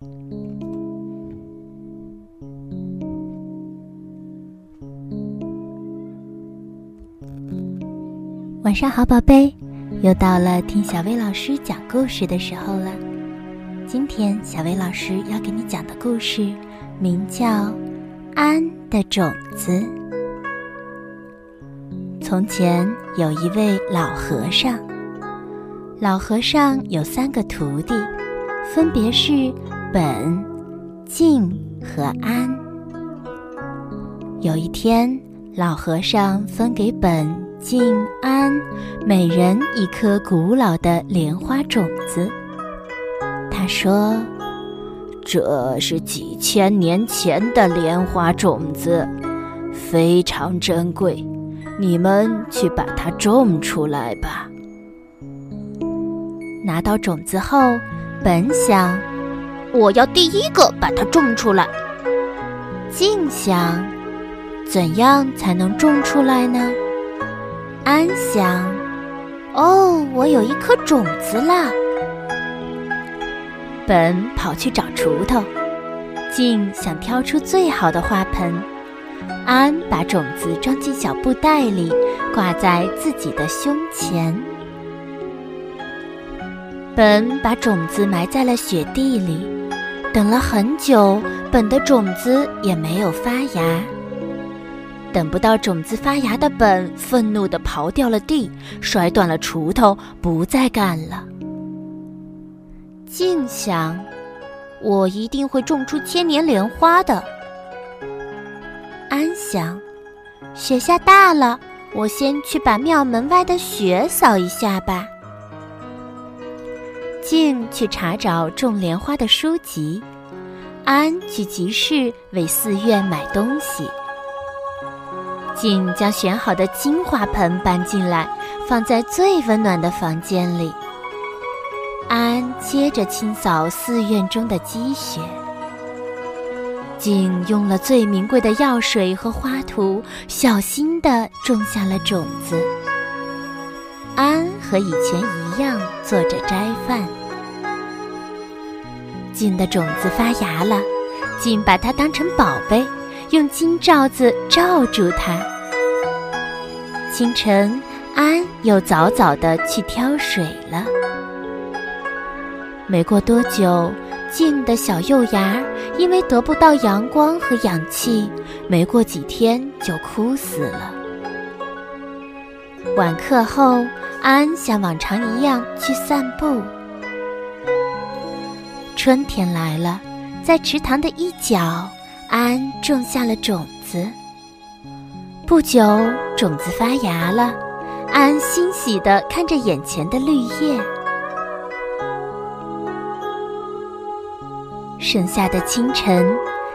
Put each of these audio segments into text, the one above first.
晚上好，宝贝，又到了听小薇老师讲故事的时候了。今天小薇老师要给你讲的故事名叫《安的种子》。从前有一位老和尚，老和尚有三个徒弟，分别是本、静和安。有一天，老和尚分给本。静安，每人一颗古老的莲花种子。他说：“这是几千年前的莲花种子，非常珍贵，你们去把它种出来吧。”拿到种子后，本想：“我要第一个把它种出来。”静想：“怎样才能种出来呢？”安想：“哦，我有一颗种子啦。”本跑去找锄头，静想挑出最好的花盆，安把种子装进小布袋里，挂在自己的胸前。本把种子埋在了雪地里，等了很久，本的种子也没有发芽。等不到种子发芽的本，愤怒地刨掉了地，摔断了锄头，不再干了。静想，我一定会种出千年莲花的。安想，雪下大了，我先去把庙门外的雪扫一下吧。静去查找种莲花的书籍，安去集市为寺院买东西。静将选好的金花盆搬进来，放在最温暖的房间里。安接着清扫寺院中的积雪。静用了最名贵的药水和花土，小心地种下了种子。安和以前一样做着斋饭。静的种子发芽了，静把它当成宝贝。用金罩子罩住它。清晨，安又早早的去挑水了。没过多久，静的小幼芽因为得不到阳光和氧气，没过几天就枯死了。晚课后，安像往常一样去散步。春天来了，在池塘的一角。安种下了种子，不久种子发芽了。安欣喜地看着眼前的绿叶。盛夏的清晨，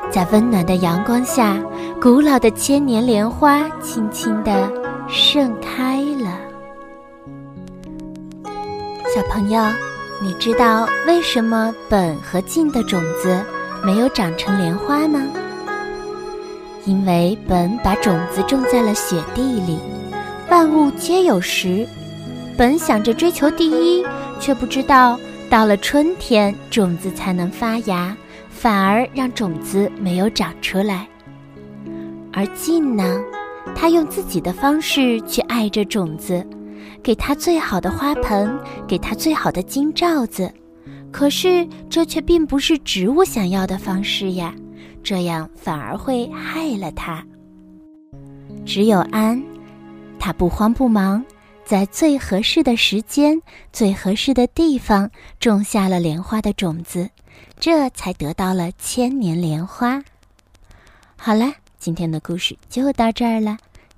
在温暖的阳光下，古老的千年莲花轻轻地盛开了。小朋友，你知道为什么本和进的种子没有长成莲花吗？因为本把种子种在了雪地里，万物皆有时。本想着追求第一，却不知道到了春天，种子才能发芽，反而让种子没有长出来。而进呢，他用自己的方式去爱着种子，给它最好的花盆，给它最好的金罩子。可是这却并不是植物想要的方式呀。这样反而会害了他。只有安，他不慌不忙，在最合适的时间、最合适的地方种下了莲花的种子，这才得到了千年莲花。好了，今天的故事就到这儿了。